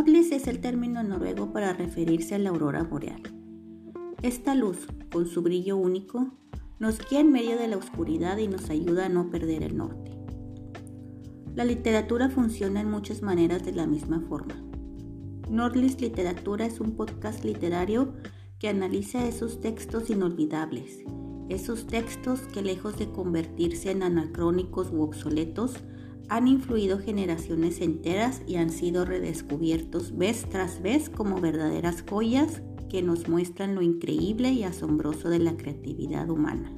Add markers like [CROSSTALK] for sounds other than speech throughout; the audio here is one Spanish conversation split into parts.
Nordlis es el término noruego para referirse a la aurora boreal. Esta luz, con su brillo único, nos guía en medio de la oscuridad y nos ayuda a no perder el norte. La literatura funciona en muchas maneras de la misma forma. Nordlis Literatura es un podcast literario que analiza esos textos inolvidables, esos textos que lejos de convertirse en anacrónicos u obsoletos, han influido generaciones enteras y han sido redescubiertos vez tras vez como verdaderas joyas que nos muestran lo increíble y asombroso de la creatividad humana.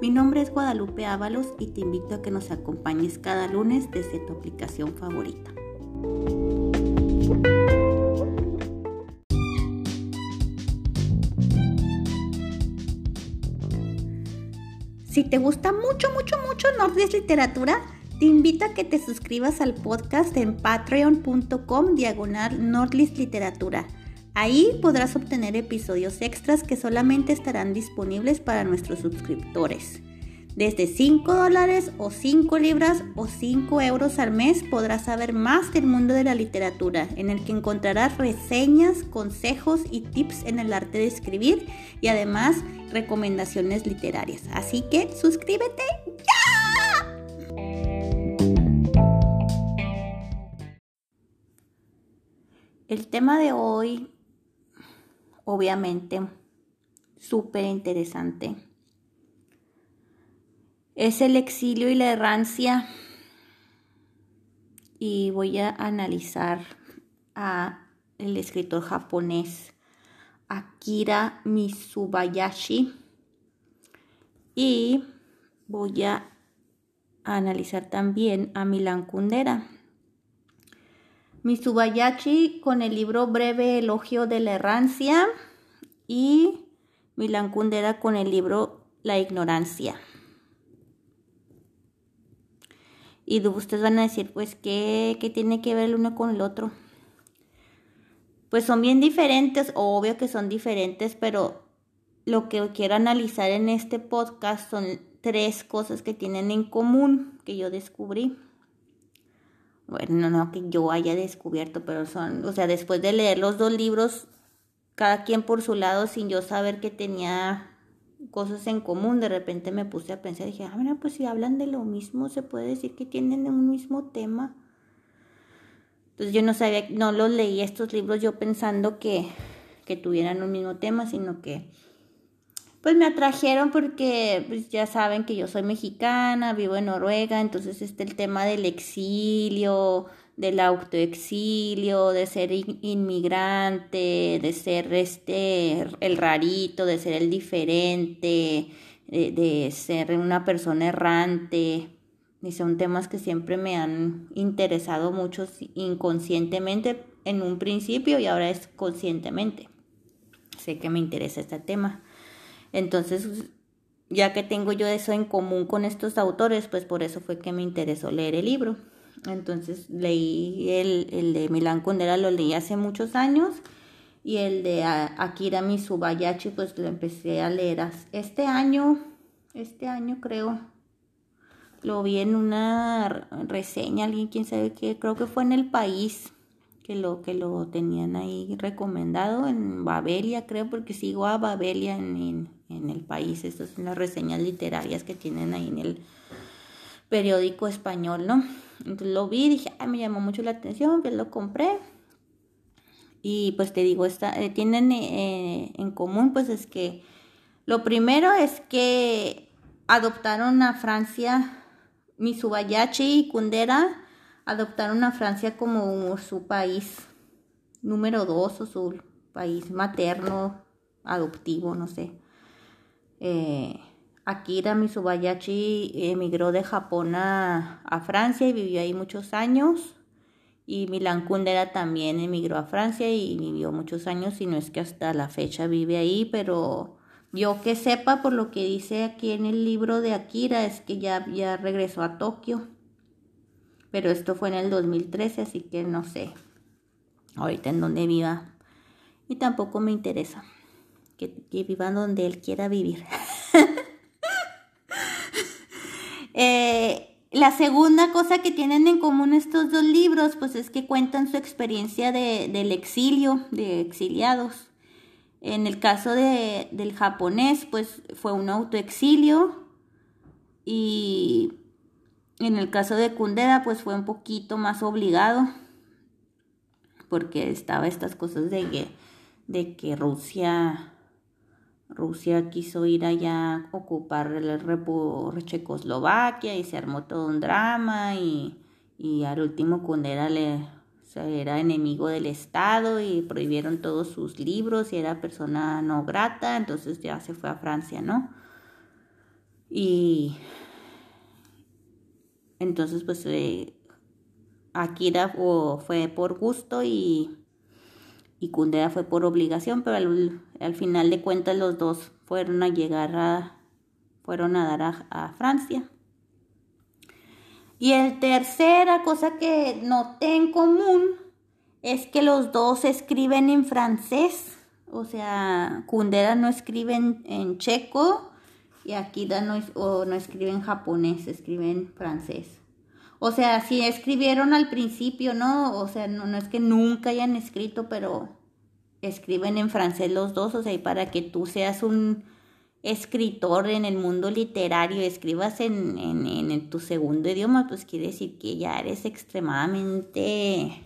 Mi nombre es Guadalupe Ábalos y te invito a que nos acompañes cada lunes desde tu aplicación favorita. Si te gusta mucho, mucho, mucho Nordis Literatura, te invito a que te suscribas al podcast en patreon.com diagonal Nordlist Literatura. Ahí podrás obtener episodios extras que solamente estarán disponibles para nuestros suscriptores. Desde 5 dólares o 5 libras o 5 euros al mes podrás saber más del mundo de la literatura, en el que encontrarás reseñas, consejos y tips en el arte de escribir y además recomendaciones literarias. Así que suscríbete ya. El tema de hoy, obviamente, súper interesante. Es el exilio y la errancia. Y voy a analizar a el escritor japonés Akira Mitsubayashi. Y voy a analizar también a Milan Kundera. Mitsubayashi con el libro Breve Elogio de la Errancia y Milan Kundera con el libro La Ignorancia. Y ustedes van a decir, pues, ¿qué, ¿qué, tiene que ver el uno con el otro? Pues son bien diferentes, obvio que son diferentes, pero lo que quiero analizar en este podcast son tres cosas que tienen en común que yo descubrí bueno, no que yo haya descubierto, pero son, o sea, después de leer los dos libros, cada quien por su lado, sin yo saber que tenía cosas en común, de repente me puse a pensar, dije, ah, mira, pues si hablan de lo mismo, se puede decir que tienen un mismo tema. Entonces yo no sabía, no los leí estos libros yo pensando que, que tuvieran un mismo tema, sino que pues me atrajeron porque pues ya saben que yo soy mexicana, vivo en Noruega, entonces este el tema del exilio, del autoexilio, de ser inmigrante, de ser este el rarito, de ser el diferente, de, de ser una persona errante. Y son temas que siempre me han interesado mucho inconscientemente en un principio y ahora es conscientemente. Sé que me interesa este tema. Entonces, ya que tengo yo eso en común con estos autores, pues por eso fue que me interesó leer el libro. Entonces leí el, el de Milán Kundera, lo leí hace muchos años y el de Akira Mitsubayashi pues lo empecé a leer este año, este año creo. Lo vi en una reseña, alguien quién sabe qué, creo que fue en El País que lo que lo tenían ahí recomendado en Babelia, creo, porque sigo a Babelia en, en el país. Estas son las reseñas literarias que tienen ahí en el periódico español, ¿no? Entonces lo vi, dije, ay, me llamó mucho la atención, que lo compré. Y pues te digo, está, eh, tienen eh, en común, pues es que lo primero es que adoptaron a Francia, Mitsubayashi y Kundera adoptaron a Francia como su país número dos o su país materno, adoptivo, no sé. Eh, Akira Mitsubayashi emigró de Japón a, Francia y vivió ahí muchos años. Y Milan Kundera también emigró a Francia y vivió muchos años, y no es que hasta la fecha vive ahí, pero yo que sepa por lo que dice aquí en el libro de Akira es que ya, ya regresó a Tokio. Pero esto fue en el 2013, así que no sé ahorita en donde viva. Y tampoco me interesa que, vivan donde él quiera vivir. [LAUGHS] Eh, La segunda cosa que tienen en común estos dos libros, pues es que cuentan su experiencia de, del exilio, de exiliados. En el caso de, del japonés, pues fue un autoexilio y en el caso de Kundera, pues fue un poquito más obligado porque estaba estas cosas de que, de que Rusia Rusia quiso ir allá a ocupar el Checoslovaquia y se armó todo un drama y, y al último Kundera le, era enemigo del Estado y prohibieron todos sus libros y era persona no grata, entonces ya se fue a Francia, ¿no? Y entonces pues eh, Akira fue por gusto y y Kundera fue por obligación, pero al, final de cuentas los dos fueron a llegar a, fueron a dar a, Francia. Y el tercera cosa que noté en común es que los dos escriben en francés. O sea, Kundera no escribe en, checo y Akira no, o no escribe en japonés, escribe en francés. O sea, si escribieron al principio, ¿no? O sea, no, no es que nunca hayan escrito, pero escriben en francés los dos, o sea, y para que tú seas un escritor en el mundo literario, escribas en, en, en tu segundo idioma, pues quiere decir que ya eres extremadamente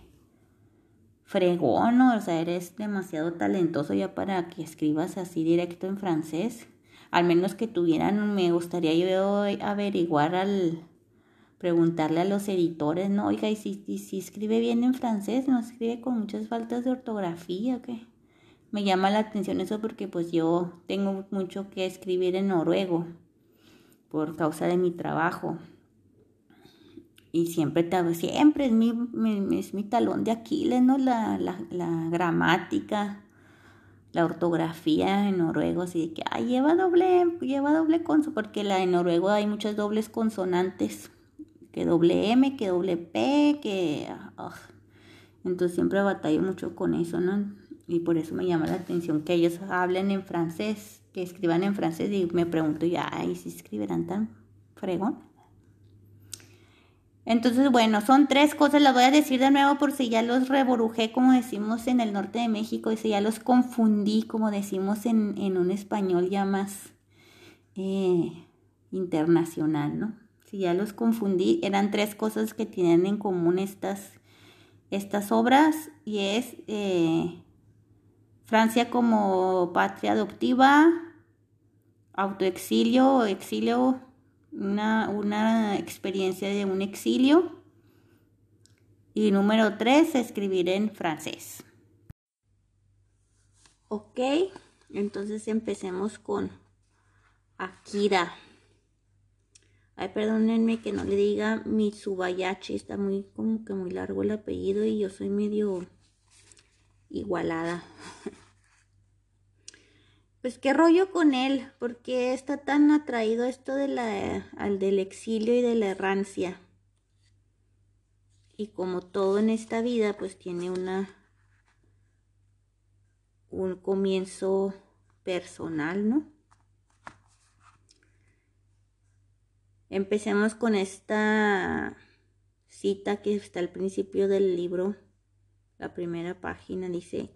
fregón, o sea, eres demasiado talentoso ya para que escribas así directo en francés. Al menos que tuvieran, me gustaría yo averiguar al, preguntarle a los editores, ¿no? Oiga, ¿y si, si escribe bien en francés? ¿No escribe con muchas faltas de ortografía qué? Me llama la atención eso porque pues yo tengo mucho que escribir en noruego por causa de mi trabajo. Y siempre, siempre es mi, es mi talón de Aquiles, ¿no? La, la, gramática, la ortografía en noruego, así que, ay, lleva doble, lleva doble conso, porque la en noruego hay muchas dobles consonantes que doble M, que doble P, que... Ah, entonces siempre batallo mucho con eso, ¿no? Y por eso me llama la atención que ellos hablen en francés, que escriban en francés y me pregunto ya, ¿y si escribirán tan fregón? Entonces, bueno, son tres cosas, las voy a decir de nuevo por si ya los reborujé, como decimos en el norte de México, y si ya los confundí, como decimos en, en un español ya más eh, internacional, ¿no? Si ya los confundí, eran tres cosas que tienen en común estas, estas obras y es eh, Francia como patria adoptiva, autoexilio exilio, una, una experiencia de un exilio. Y número tres, escribir en francés. Ok, entonces empecemos con Akira. Ay, perdónenme que no le diga Mitsubayashi, está muy como que muy largo el apellido y yo soy medio igualada. [LAUGHS] Pues qué rollo con él, porque está tan atraído esto al del exilio y de la errancia. Y como todo en esta vida, pues tiene una un comienzo personal, ¿no? Empecemos con esta cita que está al principio del libro, la primera página, dice,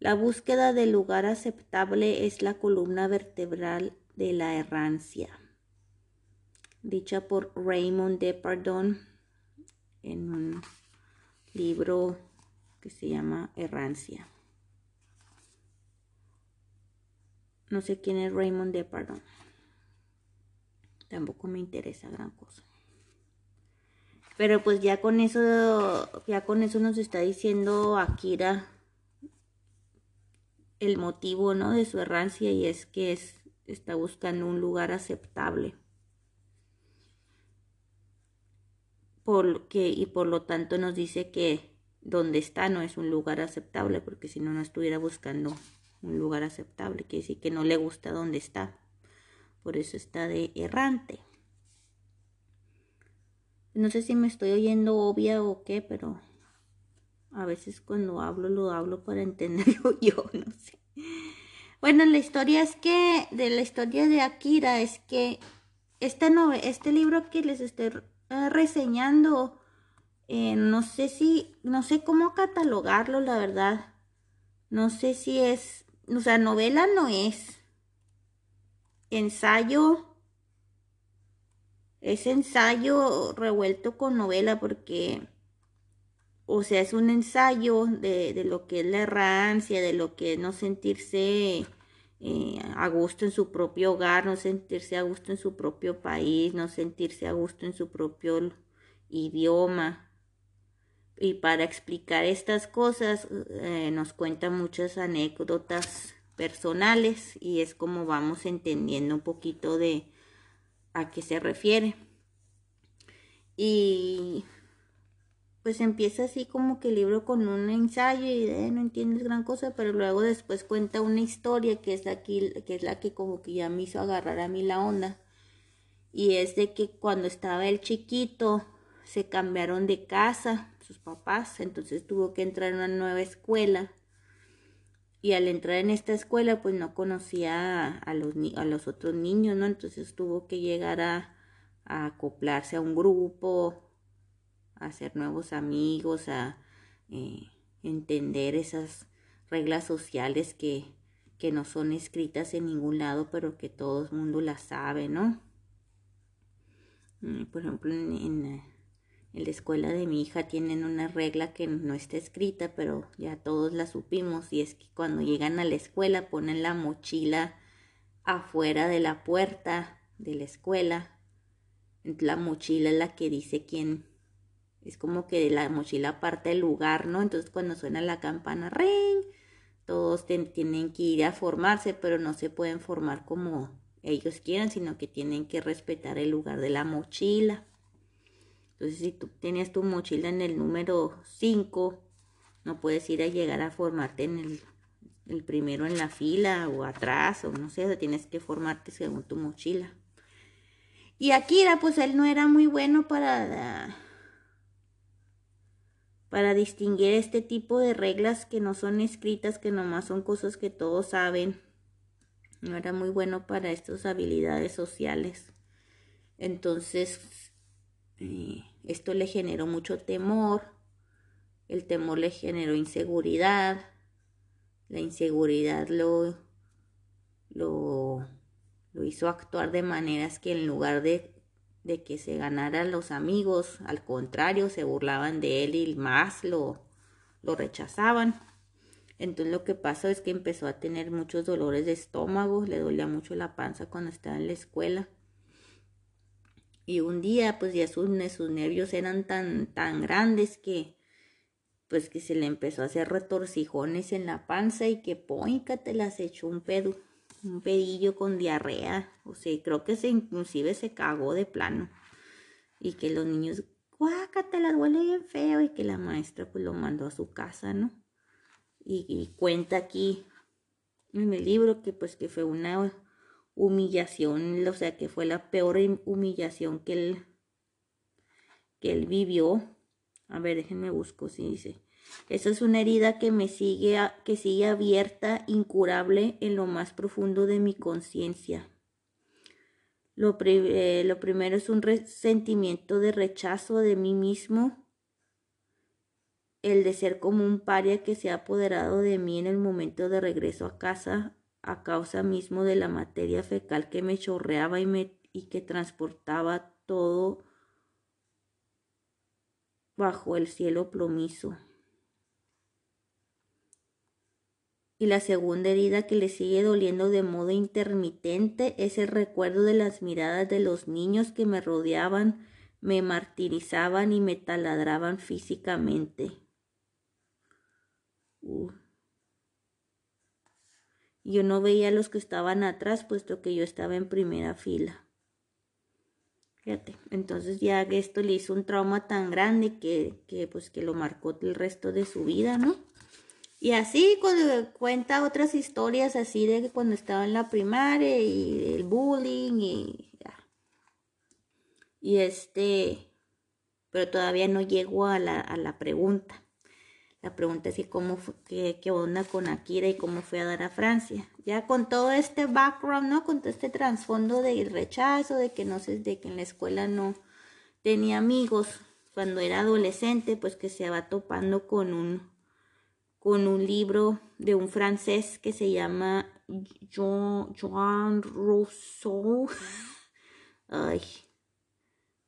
la búsqueda del lugar aceptable es la columna vertebral de la errancia, dicha por Raymond Depardon en un libro que se llama Errancia. No sé quién es Raymond Depardon tampoco me interesa gran cosa. Pero pues ya con eso, ya con eso nos está diciendo Akira el motivo, ¿no? De su errancia y es que es, está buscando un lugar aceptable. Porque, y por lo tanto nos dice que donde está no es un lugar aceptable, porque si no, no estuviera buscando un lugar aceptable, que decir que no le gusta donde está por eso está de errante. No sé si me estoy oyendo obvia o qué, pero a veces cuando hablo lo hablo para [LAUGHS] entenderlo yo, no sé. Bueno, la historia es que, de la historia de Akira, es que este, no, este libro que les estoy eh, reseñando. Eh, no sé si, no sé cómo catalogarlo, la verdad. No sé si es, o sea, novela no es. Ensayo. Es ensayo revuelto con novela porque, o sea, es un ensayo de, de lo que es la errancia, de lo que es no sentirse eh, a gusto en su propio hogar, no sentirse a gusto en su propio país, no sentirse a gusto en su propio idioma. Y para explicar estas cosas eh, nos cuenta muchas anécdotas personales y es como vamos entendiendo un poquito de a qué se refiere. Y pues empieza así como que el libro con un ensayo y de, no entiendes gran cosa, pero luego después cuenta una historia que es aquí, que es la que como que ya me hizo agarrar a mí la onda. Y es de que cuando estaba el chiquito se cambiaron de casa sus papás, entonces tuvo que entrar en una nueva escuela. Y al entrar en esta escuela, pues no conocía a, los, a los otros niños, ¿no? Entonces tuvo que llegar a, a acoplarse a un grupo, a hacer nuevos amigos, a eh, entender esas reglas sociales que, que no son escritas en ningún lado, pero que todo el mundo las sabe, ¿no? Mm, por ejemplo, en, en, la escuela de mi hija tienen una regla que no está escrita, pero ya todos la supimos, y es que cuando llegan a la escuela ponen la mochila afuera de la puerta de la escuela. La mochila es la que dice quién, es como que de la mochila parte del lugar, ¿no? Entonces cuando suena la campana, ring, todos tienen que ir a formarse, pero no se pueden formar como ellos quieran, sino que tienen que respetar el lugar de la mochila. Entonces si tú tienes tu mochila en el número 5, no puedes ir a llegar a formarte en el, el primero en la fila o atrás, o no sé, tienes que formarte según tu mochila. Y Akira, pues él no era muy bueno para para distinguir este tipo de reglas que no son escritas, que nomás son cosas que todos saben. No era muy bueno para estas habilidades sociales. Entonces, esto le generó mucho temor. El temor le generó inseguridad. La inseguridad lo, lo, lo hizo actuar de maneras que en lugar de de que se ganaran los amigos, al contrario, se burlaban de él y más lo, lo rechazaban. Entonces lo que pasó es que empezó a tener muchos dolores de estómago, le dolía mucho la panza cuando estaba en la escuela. Y un día, pues ya sus, sus nervios eran tan, tan grandes que, pues que se le empezó a hacer retorcijones en la panza y que poica te las echó un pedo un pedillo con diarrea, o sea, creo que se inclusive se cagó de plano. Y que los niños, te la duele bien feo, y que la maestra pues lo mandó a su casa, ¿no? Y, cuenta aquí en el libro que pues que fue una humillación, o sea, que fue la peor humillación que él, que él vivió. A ver, déjenme busco si dice. Esa es una herida que me sigue, que sigue abierta, incurable en lo más profundo de mi conciencia. Lo, eh, lo, primero es un sentimiento de rechazo de mí mismo, el de ser como un paria que se ha apoderado de mí en el momento de regreso a casa a causa mismo de la materia fecal que me chorreaba y, me, y que transportaba todo bajo el cielo plomizo. y la segunda herida que le sigue doliendo de modo intermitente es el recuerdo de las miradas de los niños que me rodeaban, me martirizaban y me taladraban físicamente. Yo no veía a los que estaban atrás, puesto que yo estaba en primera fila. Fíjate, entonces ya esto le hizo un trauma tan grande que, que pues que lo marcó el resto de su vida, ¿no? Y así cuenta otras historias así de cuando estaba en la primaria y el bullying y Y este, pero todavía no llego a la, a la pregunta. La pregunta es cómo fue, qué, qué, onda con Akira y cómo fue a dar a Francia. Ya con todo este background, ¿no? Con todo este trasfondo del rechazo, de que no sé, de que en la escuela no, tenía amigos cuando era adolescente, pues que se va topando con un, con un libro de un francés que se llama Jean, Rousseau. [LAUGHS] Ay,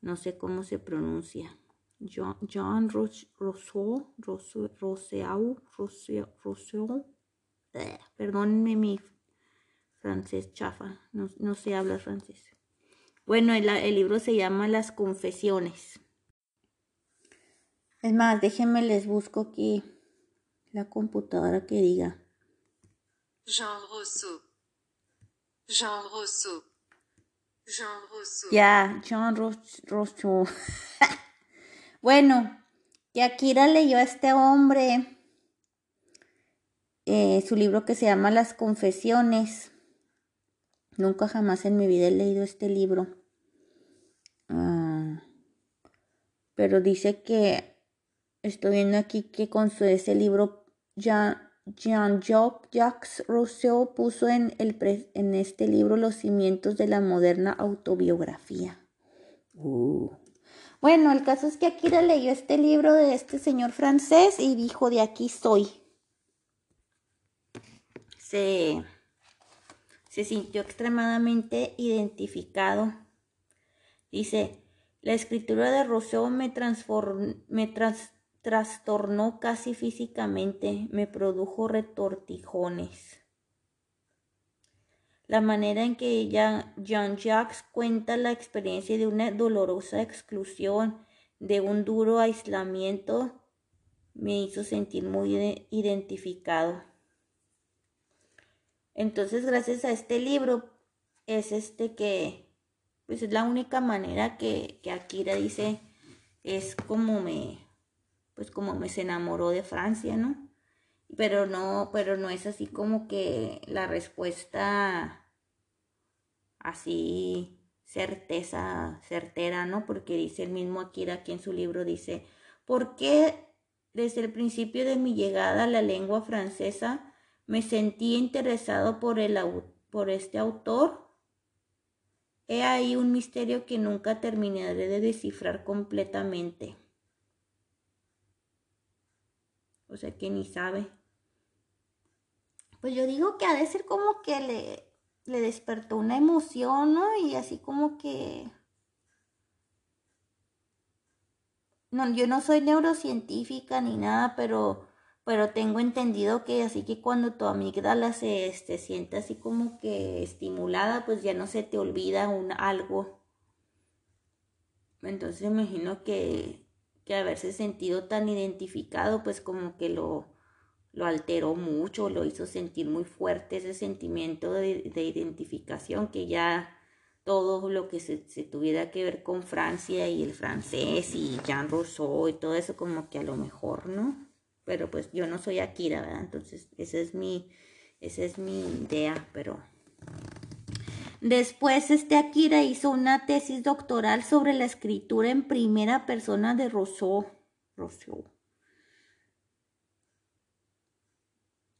no sé cómo se pronuncia. Jean, Rousseau, Rousseau, Rousseau, Rousseau, Perdónenme mi francés chafa, no, no se habla francés. Bueno, el, libro se llama Las Confesiones. Es más, déjenme les busco aquí la computadora que diga. Jean Rousseau. Jean Rousseau. Jean Rousseau. Ya, Jean Rousseau. [LAUGHS] bueno, que Akira leyó a este hombre eh, su libro que se llama Las Confesiones. Nunca jamás en mi vida he leído este libro. Ah, pero dice que estoy viendo aquí que con su, ese libro Jean-Jacques Rousseau puso en, el en este libro los cimientos de la moderna autobiografía. Uh. Bueno, el caso es que Akira leyó este libro de este señor francés y dijo, de aquí soy. Se se sintió extremadamente identificado. Dice, la escritura de Rousseau me, me trastornó casi físicamente, me produjo retortijones. La manera en que Jean-Jacques cuenta la experiencia de una dolorosa exclusión, de un duro aislamiento, me hizo sentir muy identificado. Entonces, gracias a este libro, es este que, pues es la única manera que, que Akira dice, es como me, pues como me se enamoró de Francia, ¿no? Pero no, pero no es así como que la respuesta así certeza, certera, ¿no? Porque dice el mismo Akira aquí en su libro, dice, ¿por qué desde el principio de mi llegada a la lengua francesa me sentí interesado por, el, por este autor. He ahí un misterio que nunca terminaré de descifrar completamente. O sea que ni sabe. Pues yo digo que ha de ser como que le, le despertó una emoción, ¿no? Y así como que... No, yo no soy neurocientífica ni nada, pero pero tengo entendido que así que cuando tu amígdala se este, siente así como que estimulada, pues ya no se te olvida un algo. Entonces imagino que, que haberse sentido tan identificado, pues como que lo, lo alteró mucho, lo hizo sentir muy fuerte ese sentimiento de, de identificación que ya todo lo que se, se, tuviera que ver con Francia y el francés y Jean Rousseau y todo eso como que a lo mejor, ¿no? pero pues yo no soy Akira, ¿verdad? Entonces, esa es mi, esa es mi idea, pero... Después, este Akira hizo una tesis doctoral sobre la escritura en primera persona de Rousseau. Rousseau.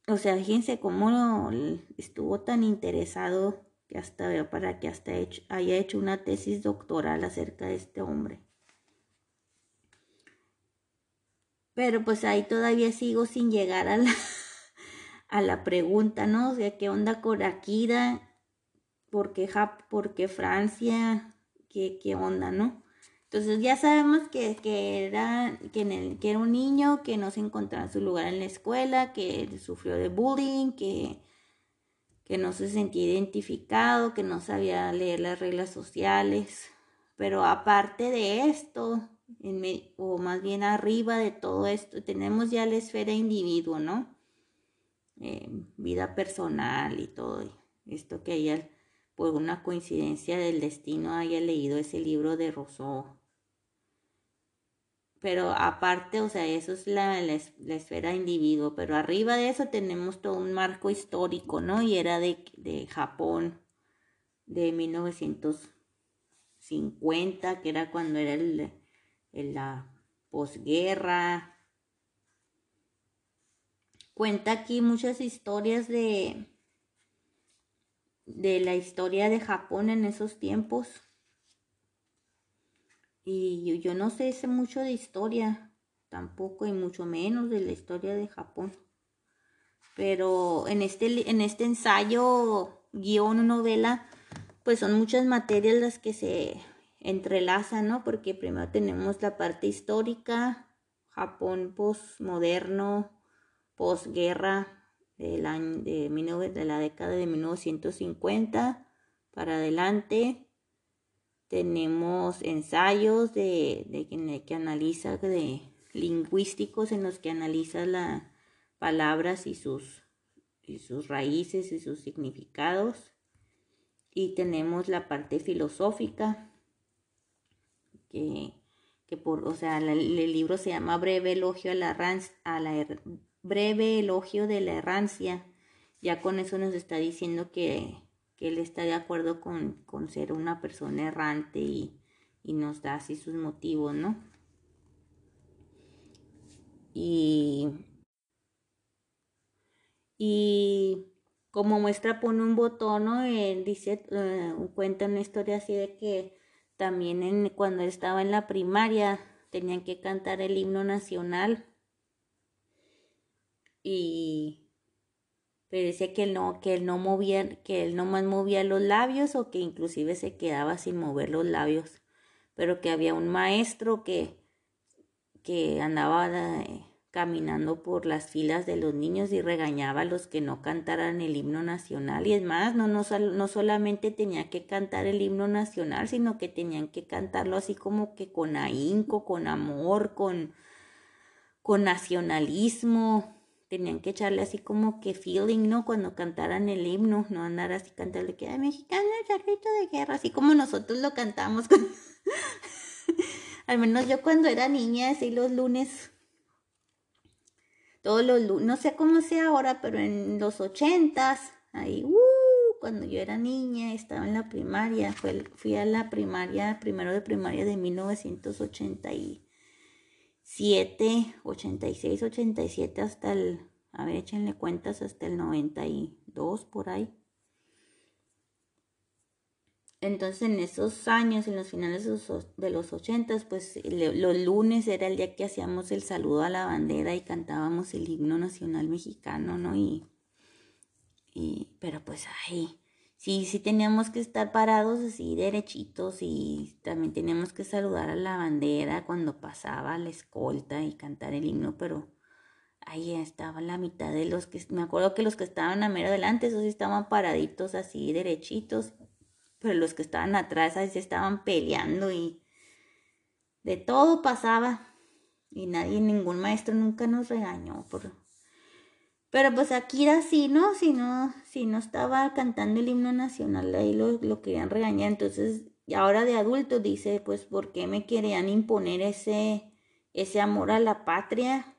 O sea, fíjense cómo estuvo tan interesado que hasta para que hasta haya hecho una tesis doctoral acerca de este hombre. Pero pues ahí todavía sigo sin llegar a la, [LAUGHS] a la pregunta, ¿no? O sea, ¿qué onda con Akira? ¿Por qué, ¿Por qué Francia? ¿Qué, ¿Qué onda, no? Entonces ya sabemos que, que era, que, en el, que era un niño que no se encontraba en su lugar en la escuela, que sufrió de bullying, que, que no se sentía identificado, que no sabía leer las reglas sociales. Pero aparte de esto, o más bien arriba de todo esto, tenemos ya la esfera individuo, ¿no? Eh, vida personal y todo esto que haya, por una coincidencia del destino, haya leído ese libro de Rousseau. Pero aparte, o sea, eso es la, la, esfera individuo, pero arriba de eso tenemos todo un marco histórico, ¿no? Y era de, de Japón, de 1950, que era cuando era el, en la posguerra. Cuenta aquí muchas historias de, de la historia de Japón en esos tiempos. Y yo, no sé, mucho de historia, tampoco, y mucho menos de la historia de Japón. Pero en este, en este ensayo, guion o novela, pues son muchas materias las que se entrelazan, ¿no? Porque primero tenemos la parte histórica, Japón postmoderno, posguerra del año de, de la década de 1950 para adelante. Tenemos ensayos de, de, que analiza de lingüísticos en los que analiza las palabras y sus, y sus raíces y sus significados. Y tenemos la parte filosófica, que, que por, o sea, el, libro se llama Breve Elogio a la, a la breve elogio de la errancia. Ya con eso nos está diciendo que, él está de acuerdo con, ser una persona errante y, nos da así sus motivos, ¿no? Y, y como muestra pone un botón, ¿no? dice, eh, cuenta una historia así de que también en, cuando estaba en la primaria tenían que cantar el himno nacional y pero decía que él no, que él no movía, que él no más movía los labios o que inclusive se quedaba sin mover los labios, pero que había un maestro que, que andaba eh, caminando por las filas de los niños y regañaba a los que no cantaran el himno nacional. Y es más, no, no, no solamente tenía que cantar el himno nacional, sino que tenían que cantarlo así como que con ahínco, con amor, con, con nacionalismo, tenían que echarle así como que feeling, ¿no? Cuando cantaran el himno, no andar así cantando que, ay, mexicano, el charrito de guerra, así como nosotros lo cantamos. [LAUGHS] Al menos yo cuando era niña, así los lunes, todos los lunes, no sé cómo sea ahora, pero en los ochentas, ahí, uh, cuando yo era niña, estaba en la primaria, fui a la primaria, primero de primaria de 1980 y 7, 86, 87 hasta el, a ver, échenle cuentas hasta el 92 por ahí. Entonces en esos años, en los finales de los 80, pues los lunes era el día que hacíamos el saludo a la bandera y cantábamos el himno nacional mexicano, ¿no? Y, y pero pues ahí sí, sí teníamos que estar parados así derechitos y también teníamos que saludar a la bandera cuando pasaba la escolta y cantar el himno, pero ahí estaba la mitad de los que, me acuerdo que los que estaban a mero delante, esos sí estaban paraditos así derechitos, pero los que estaban atrás ahí se estaban peleando y de todo pasaba. Y nadie, ningún maestro nunca nos regañó por pero pues aquí era así, ¿no? Si no, si no estaba cantando el himno nacional, ahí lo, lo querían regañar. Entonces, y ahora de adulto dice, pues, ¿por qué me querían imponer ese, ese amor a la patria?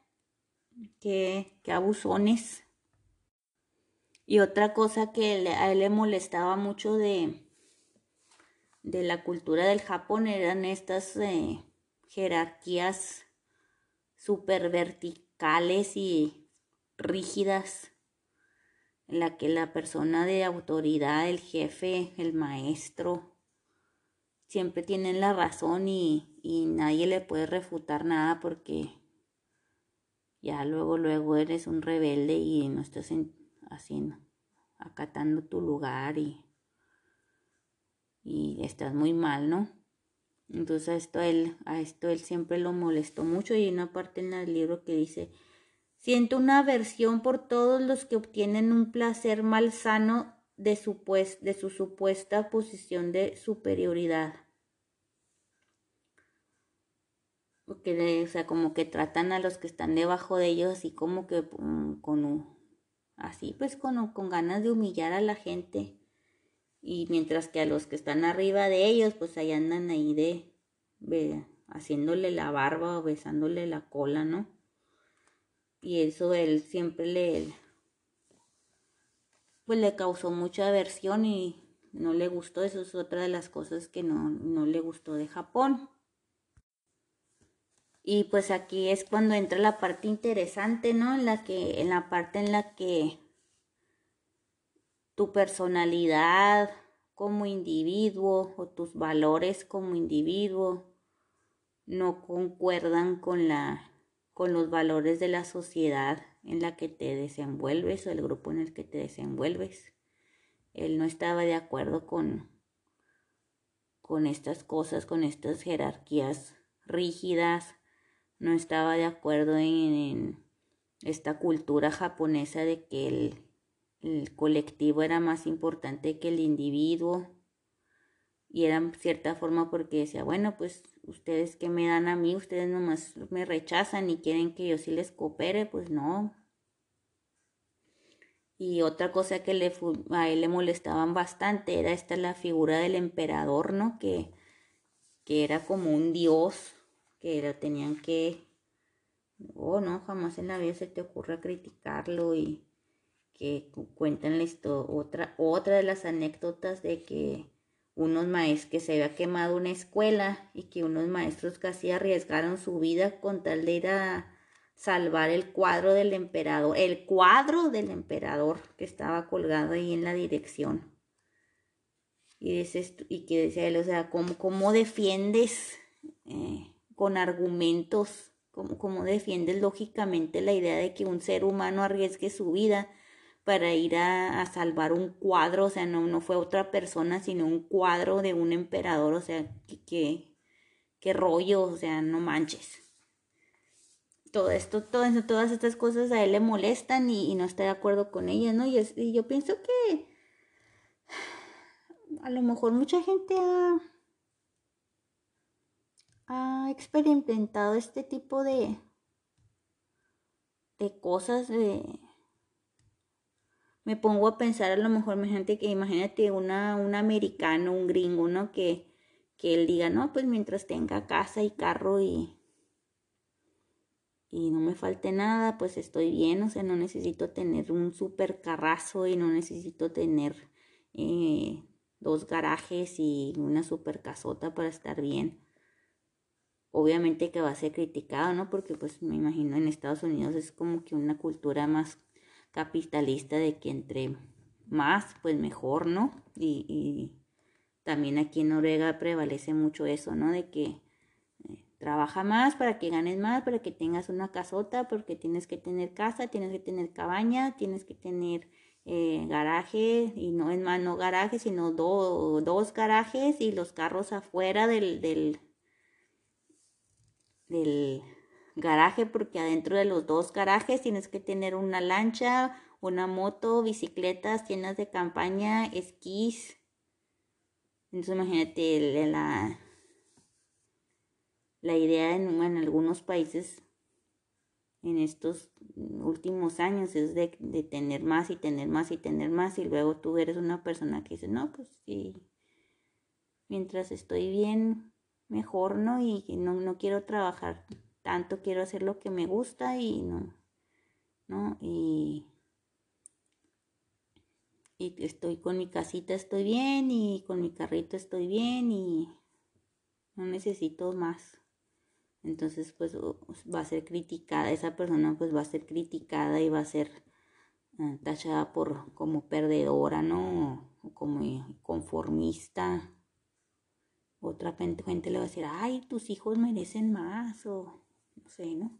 Qué, qué abusones. Y otra cosa que a él le molestaba mucho de, de la cultura del Japón eran estas eh, jerarquías super verticales y rígidas en la que la persona de autoridad, el jefe, el maestro, siempre tienen la razón y, nadie le puede refutar nada porque ya luego, luego eres un rebelde y no estás haciendo, acatando tu lugar y, y estás muy mal, ¿no? Entonces a esto él, a esto él siempre lo molestó mucho y hay una parte en el libro que dice, Siento una aversión por todos los que obtienen un placer malsano de su, pues, de su supuesta posición de superioridad. Porque, o sea, como que tratan a los que están debajo de ellos así como que mm, con, así pues con, con ganas de humillar a la gente. Y mientras que a los que están arriba de ellos, pues ahí andan ahí de, de haciéndole la barba o besándole la cola, ¿no? Y eso él siempre le pues le causó mucha aversión y no le gustó. Eso es otra de las cosas que no, no le gustó de Japón. Y pues aquí es cuando entra la parte interesante no en la que en la parte en la que tu personalidad como individuo o tus valores como individuo no concuerdan con la con los valores de la sociedad en la que te desenvuelves o el grupo en el que te desenvuelves. Él no estaba de acuerdo con, con estas cosas, con estas jerarquías rígidas, no estaba de acuerdo en, esta cultura japonesa de que el, el colectivo era más importante que el individuo y era en cierta forma porque decía, bueno, pues ustedes que me dan a mí, ustedes nomás me rechazan y quieren que yo sí les coopere, pues no. Y otra cosa que le, a él le molestaban bastante era esta la figura del emperador, ¿no? Que, que era como un dios, que lo tenían que, oh no, jamás en la vida se te ocurra criticarlo y que cuentan esto, otra, otra de las anécdotas de que unos maestros que se había quemado una escuela y que unos maestros casi arriesgaron su vida con tal de ir a salvar el cuadro del emperador, el cuadro del emperador que estaba colgado ahí en la dirección. Y, y que decía él, o sea, ¿cómo, cómo defiendes eh, con argumentos, cómo, cómo defiendes lógicamente la idea de que un ser humano arriesgue su vida? Para ir a, salvar un cuadro, o sea, no, no fue otra persona, sino un cuadro de un emperador, o sea, qué que, rollo, o sea, no manches. Todo esto, todo todas estas cosas a él le molestan y, no está de acuerdo con ellas, ¿no? Y, y yo pienso que a lo mejor mucha gente ha, ha experimentado este tipo de, de cosas de me pongo a pensar a lo mejor, imagínate que imagínate una, un americano, un gringo, ¿no? Que, que él diga, no, pues mientras tenga casa y carro y, y no me falte nada, pues estoy bien, o sea, no necesito tener un super carrazo y no necesito tener eh, dos garajes y una super casota para estar bien. Obviamente que va a ser criticado, ¿no? Porque pues me imagino en Estados Unidos es como que una cultura más capitalista de que entre más, pues mejor, ¿no? Y, también aquí en Noruega prevalece mucho eso, ¿no? De que eh, trabaja más para que ganes más, para que tengas una casota, porque tienes que tener casa, tienes que tener cabaña, tienes que tener eh, garaje, y no es más, no garaje, sino dos garajes y los carros afuera del, del, del garaje porque adentro de los dos garajes tienes que tener una lancha, una moto, bicicletas, tiendas de campaña, esquís. Entonces imagínate la, la idea en, en, algunos países en estos últimos años es de, de, tener más y tener más y tener más y luego tú eres una persona que dice, no, pues sí, mientras estoy bien, mejor, ¿no? Y no, no quiero trabajar tanto quiero hacer lo que me gusta y no, ¿no? Y, y estoy con mi casita, estoy bien y con mi carrito estoy bien y no necesito más. Entonces, pues va a ser criticada, esa persona pues va a ser criticada y va a ser eh, tachada por como perdedora, ¿no? O como conformista. Otra gente le va a decir, ay, tus hijos merecen más o ¿no?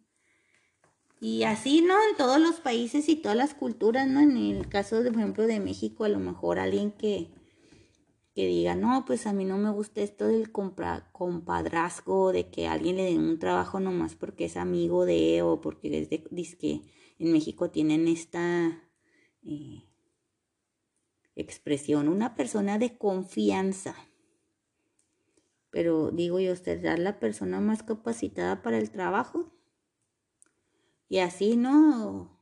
Y así, ¿no? En todos los países y todas las culturas, ¿no? En el caso, de, por ejemplo, de México, a lo mejor alguien que, que diga, no, pues a mí no me gusta esto del compra, compadrazgo, de que alguien le den un trabajo nomás porque es amigo de, o porque es de, que en México tienen esta eh, expresión, una persona de confianza. Pero digo yo, ¿será la persona más capacitada para el trabajo? Y así, ¿no?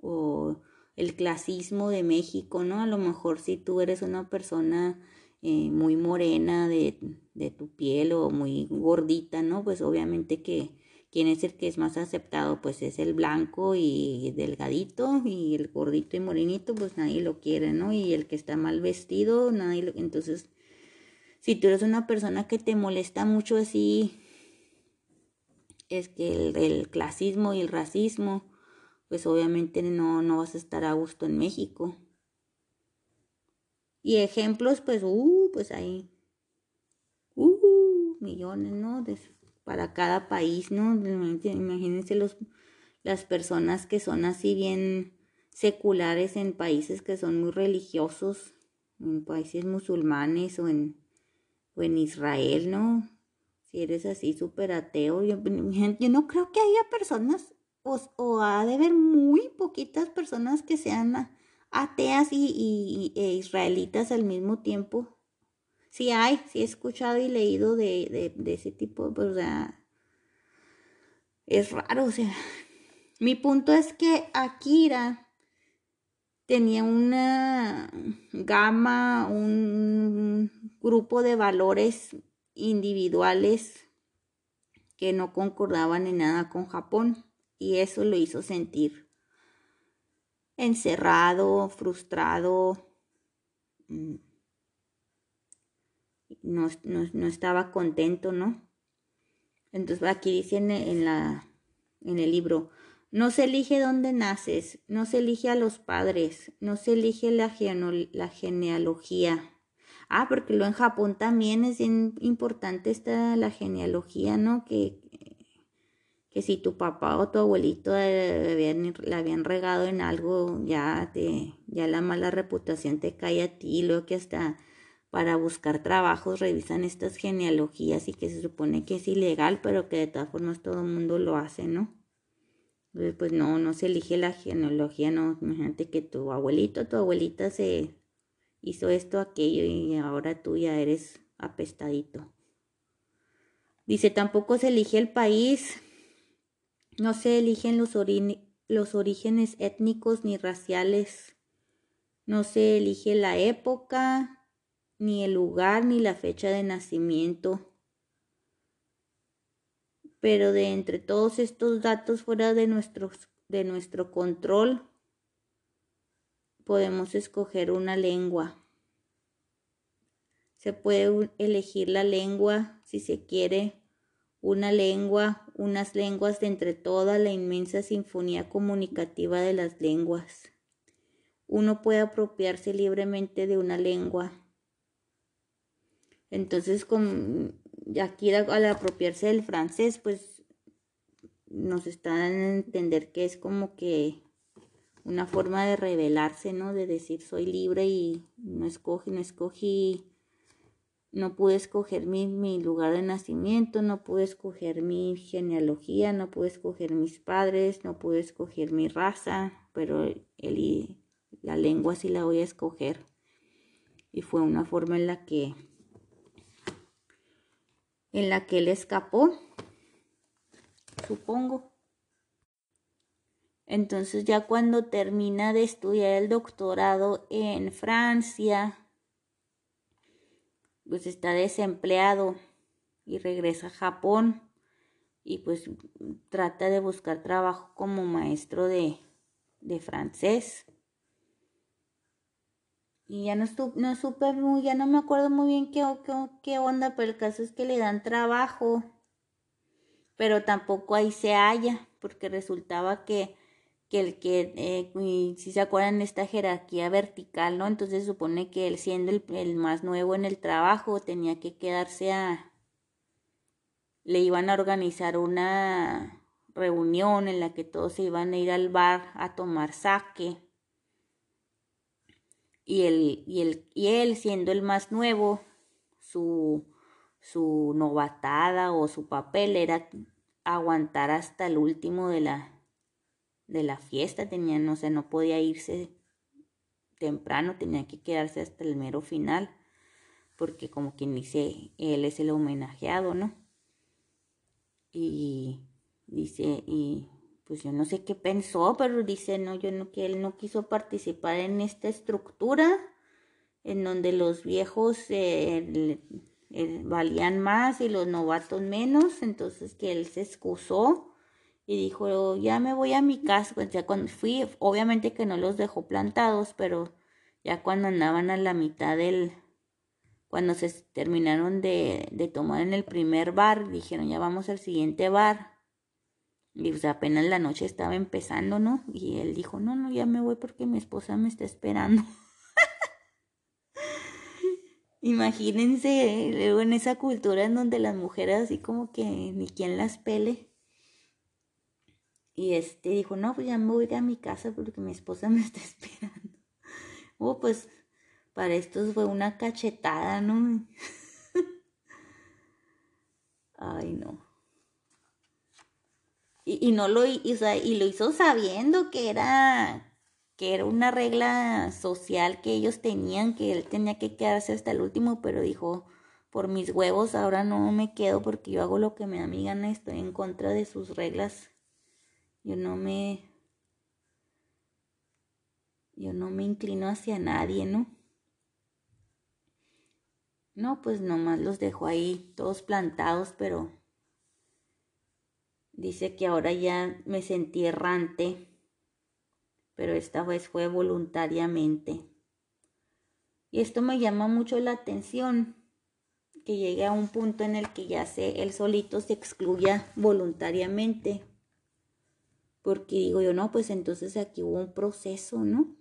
O el clasismo de México, ¿no? A lo mejor si tú eres una persona eh, muy morena de, de, tu piel o muy gordita, ¿no? Pues obviamente que quién es el que es más aceptado, pues es el blanco y delgadito y el gordito y morenito, pues nadie lo quiere, ¿no? Y el que está mal vestido, nadie lo... Entonces si tú eres una persona que te molesta mucho así, es que el, clasismo y el racismo, pues obviamente no, no vas a estar a gusto en México. Y ejemplos, pues, uh, pues hay, uh, millones, ¿no? Para cada país, ¿no? Imagínense los, las personas que son así bien seculares en países que son muy religiosos, en países musulmanes o en, o en Israel, ¿no? Si eres así súper ateo, yo, [LAUGHS] yo, no creo que haya personas, o, o, ha de haber muy poquitas personas que sean ateas y, e israelitas al mismo tiempo. Sí hay, sí he escuchado y leído de, de, ese tipo, pues, o sea, es raro, o sea. Mi punto es que Akira tenía una gama, un grupo de valores individuales que no concordaban en nada con Japón y eso lo hizo sentir encerrado, frustrado, mm, no, no, estaba contento, ¿no? Entonces aquí dice en, la, en el libro, no se elige dónde naces, no se elige a los padres, no se elige la, la genealogía. Ah, porque lo en Japón también es importante esta la genealogía, ¿no? Que, que si tu papá o tu abuelito habían, la habían regado en algo, ya te, ya la mala reputación te cae a ti, lo que hasta para buscar trabajos revisan estas genealogías y que se supone que es ilegal, pero que de todas formas todo el mundo lo hace, ¿no? Pues no, no se elige la genealogía, no, imagínate que tu abuelito, tu abuelita se hizo esto, aquello y ahora tú ya eres apestadito. Dice, tampoco se elige el país, no se eligen los, los orígenes étnicos ni raciales, no se elige la época, ni el lugar, ni la fecha de nacimiento pero de entre todos estos datos fuera de, de nuestro control, podemos escoger una lengua. Se puede elegir la lengua si se quiere, una lengua, unas lenguas de entre toda la inmensa sinfonía comunicativa de las lenguas. Uno puede apropiarse libremente de una lengua. Entonces, con, aquí al apropiarse del francés, pues nos están a entender que es como que una forma de revelarse, ¿no? De decir soy libre y no escogí, no escogí, no pude escoger mi, mi lugar de nacimiento, no pude escoger mi genealogía, no pude escoger mis padres, no pude escoger mi raza, pero el, la lengua sí la voy a escoger. Y fue una forma en la que en la que él escapó, supongo. Entonces ya cuando termina de estudiar el doctorado en Francia, pues está desempleado y regresa a Japón y pues trata de buscar trabajo como maestro de, de francés y ya no, no supe muy, ya no me acuerdo muy bien qué, qué, onda, pero el caso es que le dan trabajo, pero tampoco ahí se halla, porque resultaba que, que el que, eh, si se acuerdan, esta jerarquía vertical, ¿no? Entonces supone que él siendo el, el más nuevo en el trabajo tenía que quedarse a, le iban a organizar una reunión en la que todos se iban a ir al bar a tomar sake y, el, y, el, y él siendo el más nuevo, su, su novatada o su papel era aguantar hasta el último de la, de la fiesta, tenía, no sé, no podía irse temprano, tenía que quedarse hasta el mero final, porque como quien dice, él es el homenajeado, ¿no? Y dice, y pues yo no sé qué pensó, pero dice, no, yo no, que él no quiso participar en esta estructura en donde los viejos eh, valían más y los novatos menos, entonces que él se excusó y dijo, ya me voy a mi casa, pues ya cuando fui, obviamente que no los dejó plantados, pero ya cuando andaban a la mitad del, cuando se terminaron de, de tomar en el primer bar, dijeron, ya vamos al siguiente bar, y pues apenas la noche estaba empezando, ¿no? Y él dijo, no, no, ya me voy porque mi esposa me está esperando. [LAUGHS] Imagínense luego en esa cultura en donde las mujeres así como que ni quien las pele. Y este dijo, no, pues ya me voy a mi casa porque mi esposa me está [LAUGHS] esperando. Oh, pues para esto fue una cachetada, ¿no? [LAUGHS] Ay, no. Y, no lo, y lo hizo sabiendo que era que era una regla social que ellos tenían, que él tenía que quedarse hasta el último, pero dijo, por mis huevos ahora no me quedo porque yo hago lo que me da mi gana, estoy en contra de sus reglas. Yo no me yo no me inclino hacia nadie, ¿no? No, pues nomás los dejo ahí todos plantados, pero dice que ahora ya me sentí errante pero esta vez fue voluntariamente. Y esto me llama mucho la atención, que llegue a un punto en el que ya se, él solito se excluya voluntariamente. Porque digo yo, no, pues entonces aquí hubo un proceso, ¿no?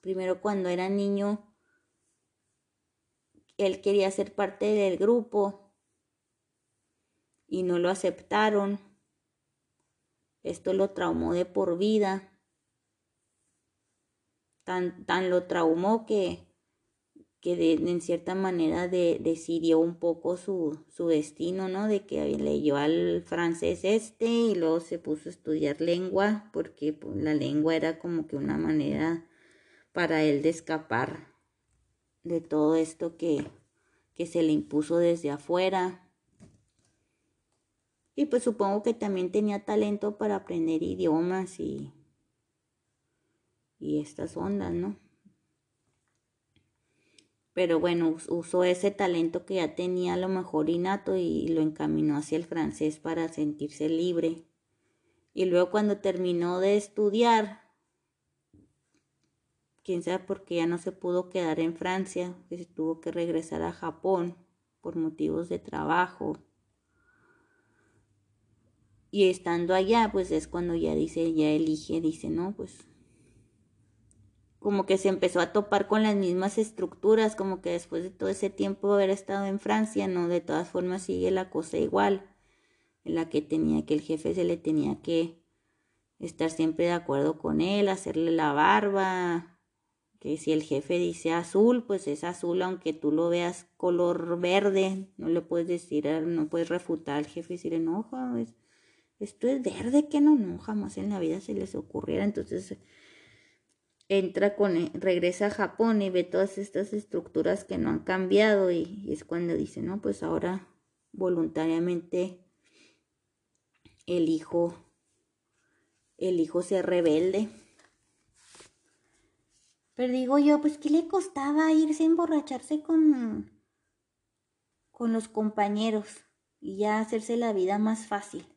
Primero cuando era niño, él quería ser parte del grupo y no lo aceptaron. Esto lo traumó de por vida tan, tan lo traumó que, que en cierta manera de, decidió un poco su, su destino, ¿no? De que leyó al francés este y luego se puso a estudiar lengua, porque pues, la lengua era como que una manera para él de escapar de todo esto que, que se le impuso desde afuera. Y pues supongo que también tenía talento para aprender idiomas y, y estas ondas, ¿no? Pero bueno, usó ese talento que ya tenía a lo mejor innato y lo encaminó hacia el francés para sentirse libre. Y luego cuando terminó de estudiar, quién sabe por qué ya no se pudo quedar en Francia, que se tuvo que regresar a Japón por motivos de trabajo. Y estando allá, pues es cuando ya dice, ya elige, dice, no, pues como que se empezó a topar con las mismas estructuras, como que después de todo ese tiempo haber estado en Francia, no, de todas formas sigue la cosa igual, en la que tenía que el jefe se le tenía que estar siempre de acuerdo con él, hacerle la barba, que si el jefe dice azul, pues es azul, aunque tú lo veas color verde, no le puedes decir, no puedes refutar al jefe y decirle, no, esto es verde, que no, no, jamás en la vida se les ocurriera, entonces entra con, e, regresa a Japón y ve todas estas estructuras que no han cambiado y, es cuando dice, no, pues ahora voluntariamente el hijo, el hijo se rebelde. Pero digo yo, pues ¿qué le costaba irse a emborracharse con, con los compañeros y ya hacerse la vida más fácil?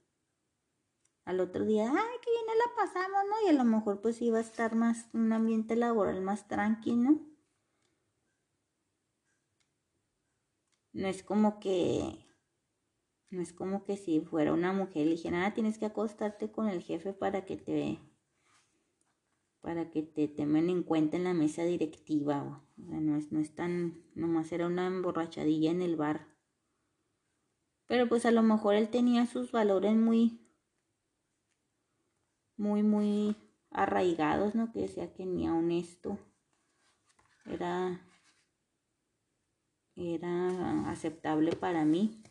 Al otro día, ay, qué bien la pasamos, ¿no? Y a lo mejor pues iba a estar más, un ambiente laboral más tranquilo. No es como que, no es como que si fuera una mujer le dijera, ah, tienes que acostarte con el jefe para que te, para que te temen en cuenta en la mesa directiva. O sea, no es, no es tan, nomás era una emborrachadilla en el bar. Pero pues a lo mejor él tenía sus valores muy, muy, muy arraigados, ¿no? Que decía que ni aun esto era, era aceptable para mí.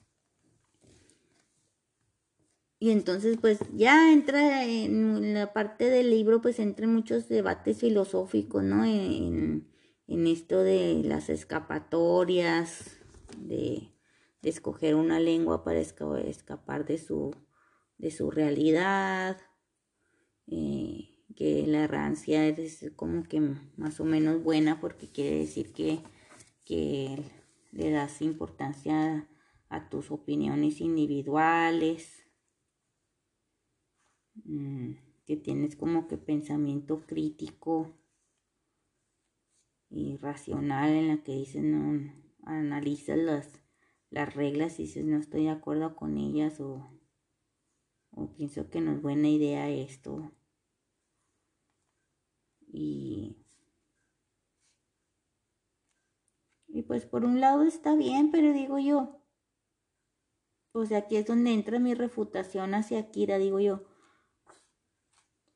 Y entonces, pues ya entra en la parte del libro, pues entran muchos debates filosóficos, ¿no? En, en esto de las escapatorias, de, de escoger una lengua para escapar de su, de su realidad, eh, que la rancia es como que más o menos buena porque quiere decir que, que le das importancia a tus opiniones individuales, mm, que tienes como que pensamiento crítico y racional en la que dices, no, analizas las, las reglas y dices, no estoy de acuerdo con ellas o o pienso que no es buena idea esto. Y, y pues por un lado está bien, pero digo yo, pues aquí es donde entra mi refutación hacia Kira, digo yo,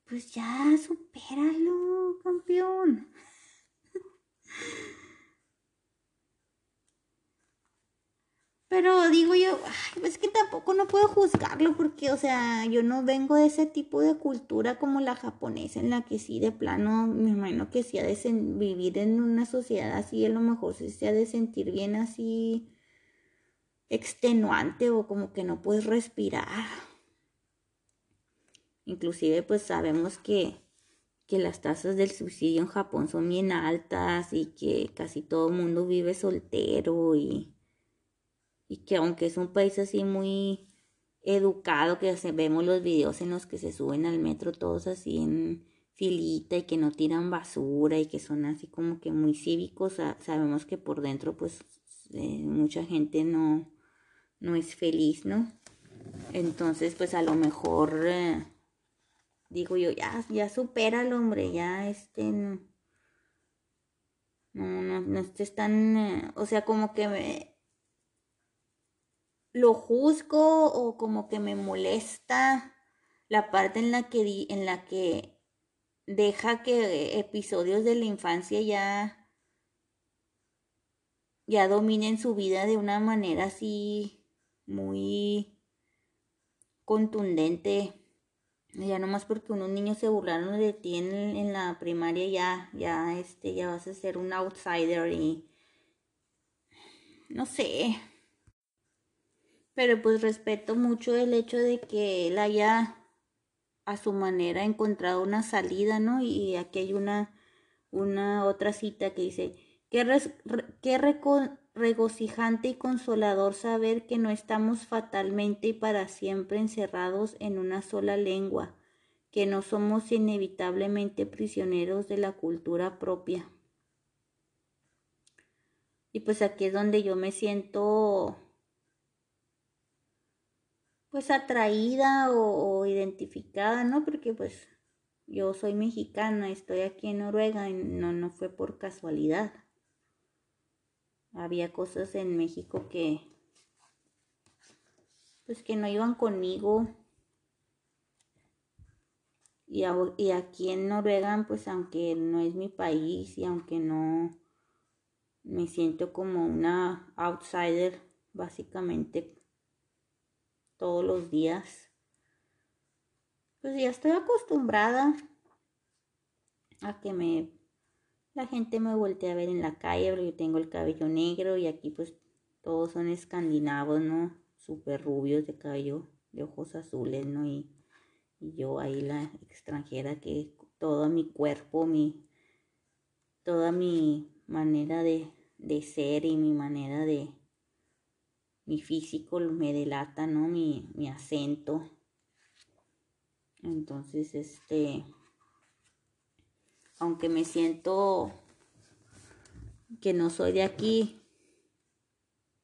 pues ya, supéralo, campeón. [LAUGHS] Pero digo yo, ay, pues que tampoco no puedo juzgarlo porque, o sea, yo no vengo de ese tipo de cultura como la japonesa, en la que sí, de plano, me imagino que sí ha de vivir en una sociedad así, a lo mejor sí se ha de sentir bien así extenuante o como que no puedes respirar. Inclusive, pues sabemos que, que las tasas del suicidio en Japón son bien altas y que casi todo el mundo vive soltero y y que aunque es un país así muy educado, que vemos los videos en los que se suben al metro todos así en filita y que no tiran basura y que son así como que muy cívicos, sabemos que por dentro pues eh, mucha gente no, no es feliz, ¿no? Entonces pues a lo mejor eh, digo yo, ya, ya supera al hombre, ya este... No, no, no estés tan, eh, o sea, como que me, lo juzgo o como que me molesta la parte en la que en la que deja que episodios de la infancia ya ya dominen su vida de una manera así muy contundente. Ya nomás porque unos niños se burlaron de ti en, en, la primaria ya ya este ya vas a ser un outsider y no sé pero pues respeto mucho el hecho de que él haya a su manera encontrado una salida, ¿no? Y aquí hay una, una otra cita que dice, qué, qué regocijante y consolador saber que no estamos fatalmente y para siempre encerrados en una sola lengua, que no somos inevitablemente prisioneros de la cultura propia. Y pues aquí es donde yo me siento pues atraída o, identificada, ¿no? Porque pues yo soy mexicana, estoy aquí en Noruega y no, no fue por casualidad. Había cosas en México que pues que no iban conmigo. Y, y aquí en Noruega, pues aunque no es mi país y aunque no me siento como una outsider, básicamente todos los días. Pues ya estoy acostumbrada a que me la gente me voltea a ver en la calle porque yo tengo el cabello negro y aquí pues todos son escandinavos, ¿no? Súper rubios de cabello, de ojos azules, ¿no? Y, y yo ahí la extranjera que todo mi cuerpo, mi, toda mi manera de, de ser y mi manera de, mi físico me delata, ¿no? Mi, acento. Entonces, este, aunque me siento que no soy de aquí,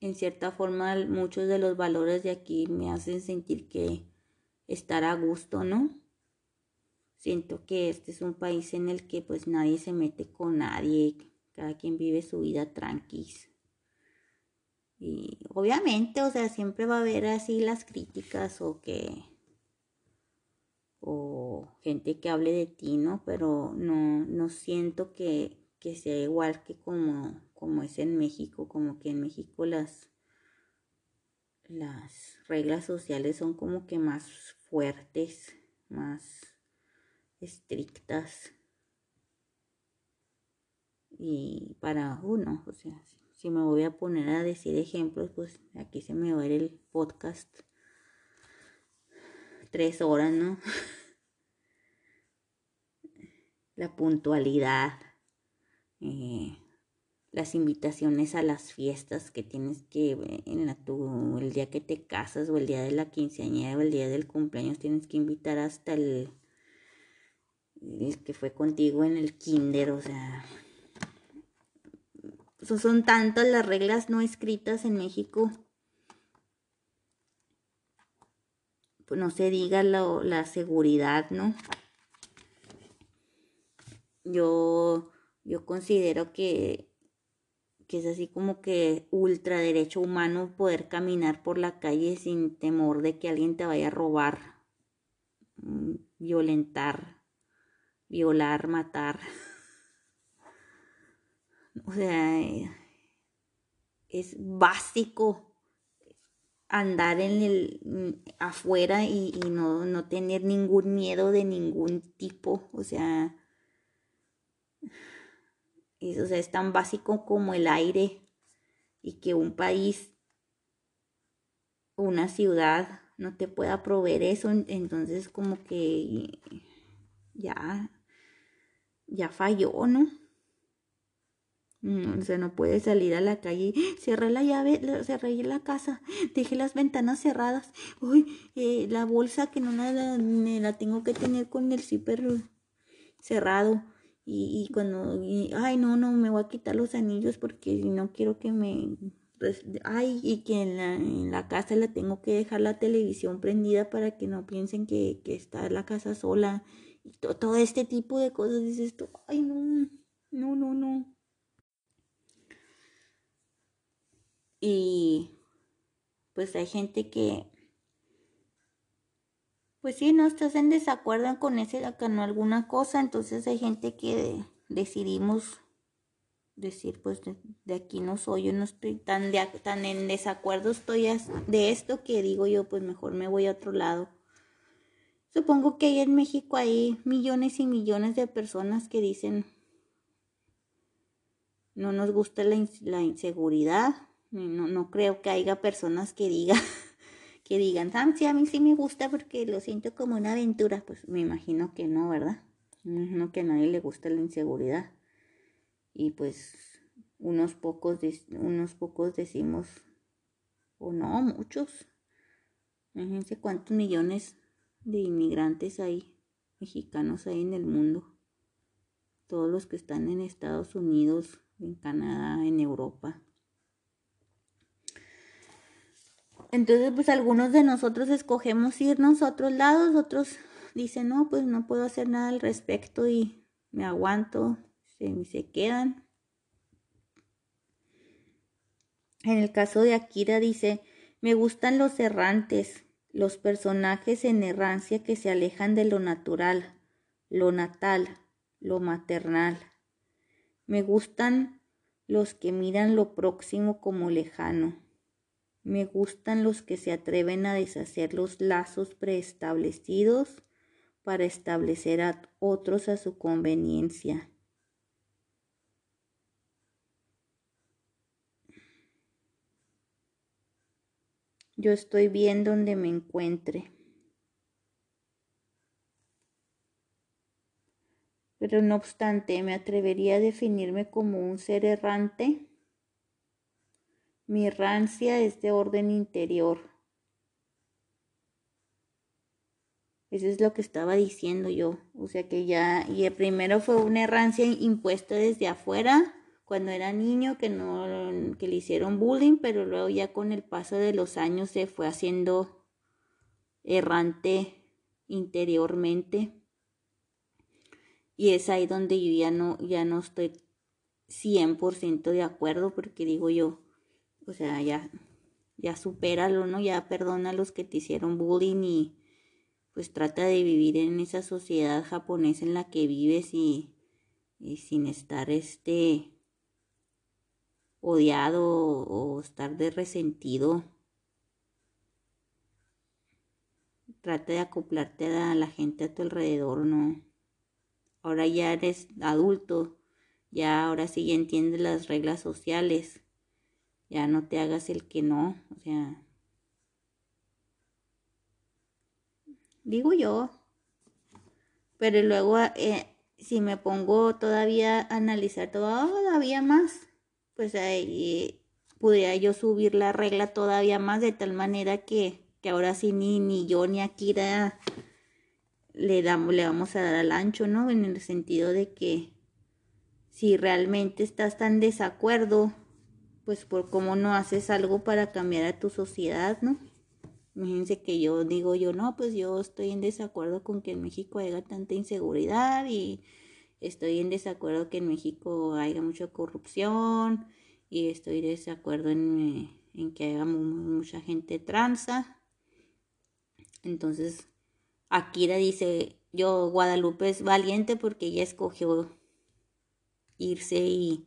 en cierta forma muchos de los valores de aquí me hacen sentir que estar a gusto, ¿no? Siento que este es un país en el que pues nadie se mete con nadie, cada quien vive su vida tranquila. Y obviamente, o sea, siempre va a haber así las críticas o que o gente que hable de ti, ¿no? Pero no, no siento que, que sea igual que como, como es en México, como que en México las, las reglas sociales son como que más fuertes, más estrictas. Y para uno, o sea, si me voy a poner a decir ejemplos, pues aquí se me va a ir el podcast. Tres horas, ¿no? [LAUGHS] La puntualidad. Eh, las invitaciones a las fiestas que tienes que en la tu, el día que te casas o el día de la quinceañera o el día del cumpleaños tienes que invitar hasta el, el que fue contigo en el kinder, o sea, son tantas las reglas no escritas en México. Pues no se diga la seguridad, ¿no? Yo, yo considero que que es así como que ultraderecho humano poder caminar por la calle sin temor de que alguien te vaya a robar, mm, violentar, violar, matar. [LAUGHS] O sea, es básico andar en el mm, afuera y, no, no, tener ningún miedo de ningún tipo. O sea, es, sea, es tan básico como el aire y que un país, una ciudad no te pueda proveer eso, entonces como que ya, ya falló, ¿no? Mm, o sea, no puede salir a la calle. [GASPS] Cerré la llave, cerré la casa, dejé las ventanas cerradas. Uy, eh, la bolsa que no la, la tengo que tener con el zipper cerrado. Y, y cuando, ay, no, no, me voy a quitar los anillos porque no quiero que me... Ay, y que en la, en la casa la tengo que dejar la televisión prendida para que no piensen que, que está la casa sola. Y todo este tipo de cosas, dices tú, ay, no, no, no, no. Y pues hay gente que, pues sí, no estás en desacuerdo con ese, con alguna cosa, entonces hay gente que decidimos decir, pues de, aquí no soy, yo no estoy tan, tan en desacuerdo estoy de esto que digo yo, pues mejor me voy a otro lado. Supongo que ahí en México hay millones y millones de personas que dicen, no nos gusta la inseguridad, no, no creo que haya personas que digan, [LAUGHS] que digan, ah, a mí sí me gusta porque lo siento como una aventura. Pues me imagino que no, ¿verdad? Me imagino que a nadie le gusta la inseguridad. Y pues unos pocos, unos pocos decimos, o no, muchos. Imagínense cuántos millones de inmigrantes hay, mexicanos hay en el mundo. Todos los que están en Estados Unidos, en Canadá, en Europa. Entonces, pues algunos de nosotros escogemos irnos a otros lados, otros dicen, no, pues no puedo hacer nada al respecto y me aguanto, se, se quedan. En el caso de Akira dice, me gustan los errantes, los personajes en errancia que se alejan de lo natural, lo natal, lo maternal. Me gustan los que miran lo próximo como lejano. Me gustan los que se atreven a deshacer los lazos preestablecidos para establecer a otros a su conveniencia. Yo estoy bien donde me encuentre. Pero no obstante, me atrevería a definirme como un ser errante mi rancia es de orden interior. Eso es lo que estaba diciendo yo. O sea que ya, y el primero fue una errancia impuesta desde afuera, cuando era niño, que no, que le hicieron bullying, pero luego ya con el paso de los años se fue haciendo errante interiormente. Y es ahí donde yo ya no, ya no estoy 100% de acuerdo, porque digo yo, o sea, ya, ya supéralo, ¿no? Ya perdona a los que te hicieron bullying y pues trata de vivir en esa sociedad japonesa en la que vives y, y sin estar este odiado o estar de resentido. Trata de acoplarte a la gente a tu alrededor, ¿no? Ahora ya eres adulto, ya ahora sí ya entiendes las reglas sociales ya no te hagas el que no, o sea, digo yo, pero luego eh, si me pongo todavía a analizar todavía más, pues ahí podría yo subir la regla todavía más de tal manera que, que ahora sí ni, ni yo ni Akira le, damos, le vamos a dar al ancho, ¿no? En el sentido de que si realmente estás tan desacuerdo pues por cómo no haces algo para cambiar a tu sociedad, ¿no? Imagínense que yo digo yo, no, pues yo estoy en desacuerdo con que en México haya tanta inseguridad y estoy en desacuerdo que en México haya mucha corrupción y estoy de desacuerdo en, en que haya mucha gente transa. Entonces, Akira dice, yo Guadalupe es valiente porque ella escogió irse y,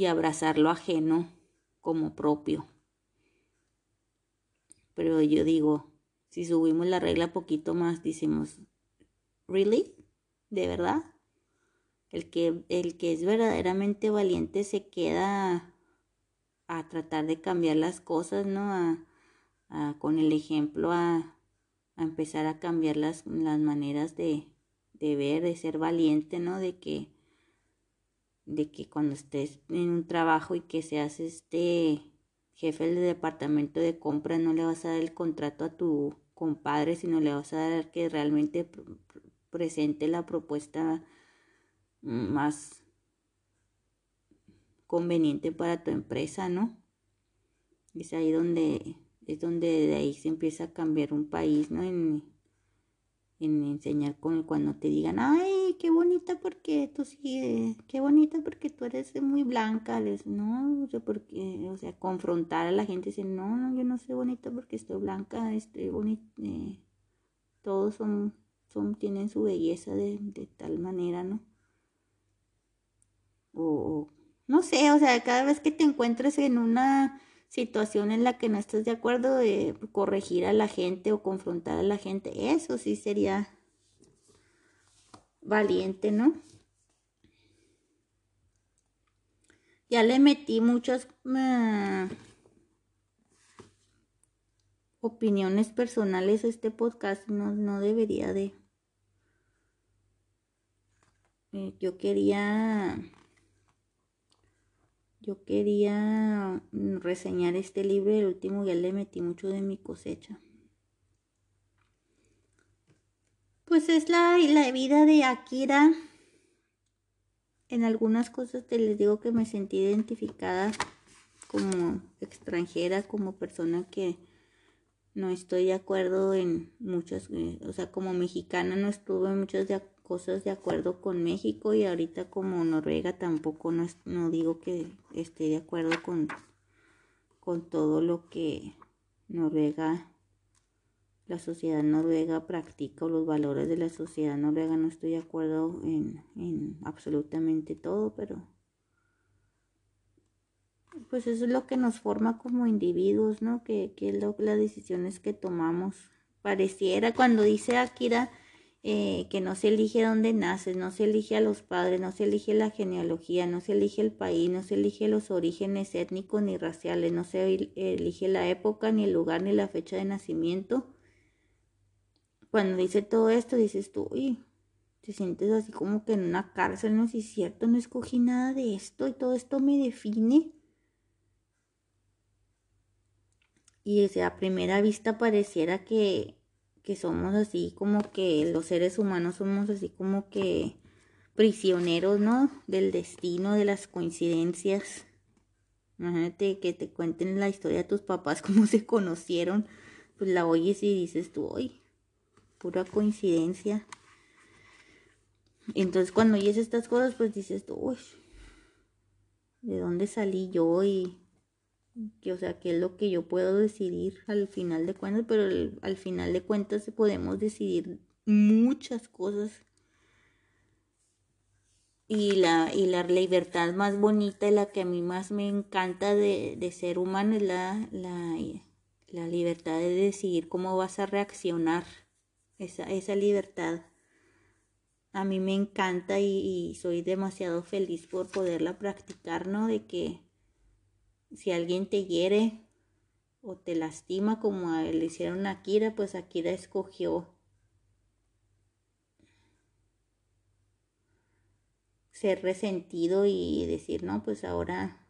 y abrazar lo ajeno como propio. Pero yo digo, si subimos la regla poquito más, decimos, ¿really? ¿De verdad? El que, el que es verdaderamente valiente se queda a tratar de cambiar las cosas, ¿no? A, con el ejemplo a, a, empezar a cambiar las, las maneras de, de ver, de ser valiente, ¿no? De que, de que cuando estés en un trabajo y que seas este jefe del departamento de compra, no le vas a dar el contrato a tu compadre, sino le vas a dar que realmente presente la propuesta más conveniente para tu empresa, ¿no? Es ahí donde es donde de ahí se empieza a cambiar un país, ¿no? En, en enseñar con cuando te digan, ay, qué bonita porque tú sí, qué bonita porque tú eres muy blanca, les, no, o sea, porque, o sea, confrontar a la gente, decir, no, no, yo no soy bonita porque estoy blanca, estoy bonita, eh, todos son, son, tienen su belleza de, de tal manera, ¿no? o, no sé, o sea, cada vez que te encuentres en una situación en la que no estás de acuerdo, de corregir a la gente o confrontar a la gente, eso sí sería valiente, ¿no? Ya le metí muchas uh, opiniones personales a este podcast, no, no debería de. Eh, yo quería yo quería mm, reseñar este libro, el último ya le metí mucho de mi cosecha. Pues es la, la vida de Akira. En algunas cosas te les digo que me sentí identificada como extranjera, como persona que no estoy de acuerdo en muchas, eh, o sea, como mexicana no estuve muchas de, cosas de acuerdo con México y ahorita como Noruega tampoco no, no digo que esté de acuerdo con, con todo lo que Noruega, la sociedad noruega practica o los valores de la sociedad noruega. No estoy de acuerdo en, en absolutamente todo, pero pues eso es lo que nos forma como individuos, ¿no? Que, que es las decisiones que tomamos. Pareciera cuando dice Akira eh, que no se elige dónde naces, no se elige a los padres, no se elige la genealogía, no se elige el país, no se elige los orígenes étnicos ni raciales, no se elige la época, ni el lugar, ni la fecha de nacimiento. Cuando dice todo esto, dices tú, uy, te sientes así como que en una cárcel, no si es cierto, no escogí nada de esto y todo esto me define. Y o a primera vista pareciera que que somos así como que los seres humanos somos así como que prisioneros, ¿no? Del destino, de las coincidencias. Imagínate que te cuenten la historia de tus papás, [LAUGHS] cómo se conocieron. Pues la oyes y dices tú, ¡ay! Pura coincidencia. Entonces cuando oyes estas cosas, pues dices tú, uy, ¿de dónde salí yo? Y que o sea, que es lo que yo puedo decidir al final de cuentas, pero al final de cuentas podemos decidir muchas cosas. Y la, y la libertad más bonita y la que a mí más me encanta de, de ser humano es la, la, la, libertad de decidir cómo vas a reaccionar. Esa, esa libertad a mí me encanta y, y soy demasiado feliz por poderla practicar, ¿no? De que si alguien te hiere o te lastima como le hicieron a Akira, pues Akira escogió ser resentido y decir, no, pues ahora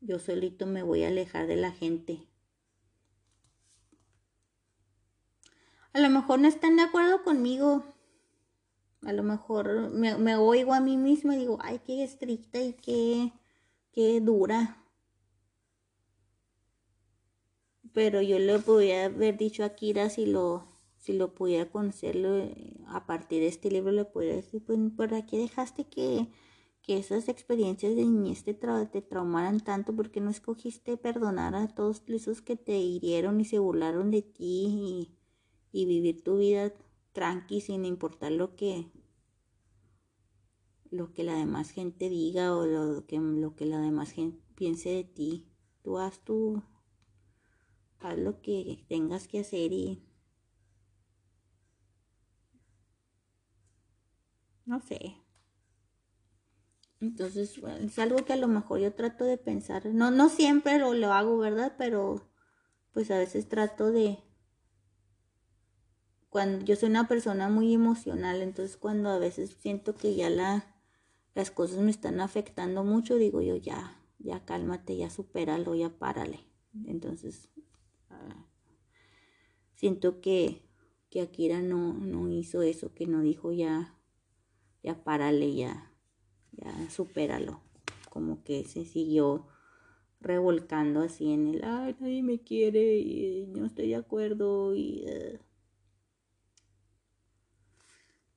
yo solito me voy a alejar de la gente. A lo mejor no están de acuerdo conmigo. A lo mejor me, me oigo a mí misma y digo, ay, qué estricta y qué, qué dura. Pero yo le podía haber dicho a Kira si lo, si lo pudiera conocerlo a partir de este libro, le podría decir, pues, ¿para qué dejaste que, que esas experiencias de niñez te, te traumaran tanto porque no escogiste perdonar a todos esos que te hirieron y se burlaron de ti y, vivir tu vida tranqui sin importar lo que lo que la demás gente diga o lo que, lo que la demás gente piense de ti. Tú haz tu, haz lo que tengas que hacer y no sé. Entonces, es algo que a lo mejor yo trato de pensar. No, no siempre lo, lo hago, ¿verdad? Pero pues a veces trato de... Cuando yo soy una persona muy emocional, entonces cuando a veces siento que ya la, las cosas me están afectando mucho, digo yo ya, ya cálmate, ya supéralo, ya párale. Entonces, siento que, que Akira no, no hizo eso, que no dijo ya, ya párale, ya, ya supéralo. Como que se siguió revolcando así en el, ay, nadie me quiere y no estoy de acuerdo y... Eh".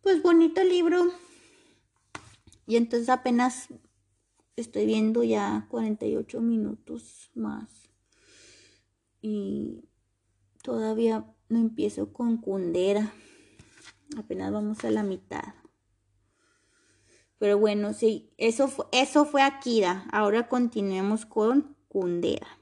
Pues bonito libro. Y entonces apenas estoy viendo ya 48 minutos más. Y todavía no empiezo con Kundera. Apenas vamos a la mitad. Pero bueno, sí, eso, eso fue Akira. Ahora continuemos con Kundera.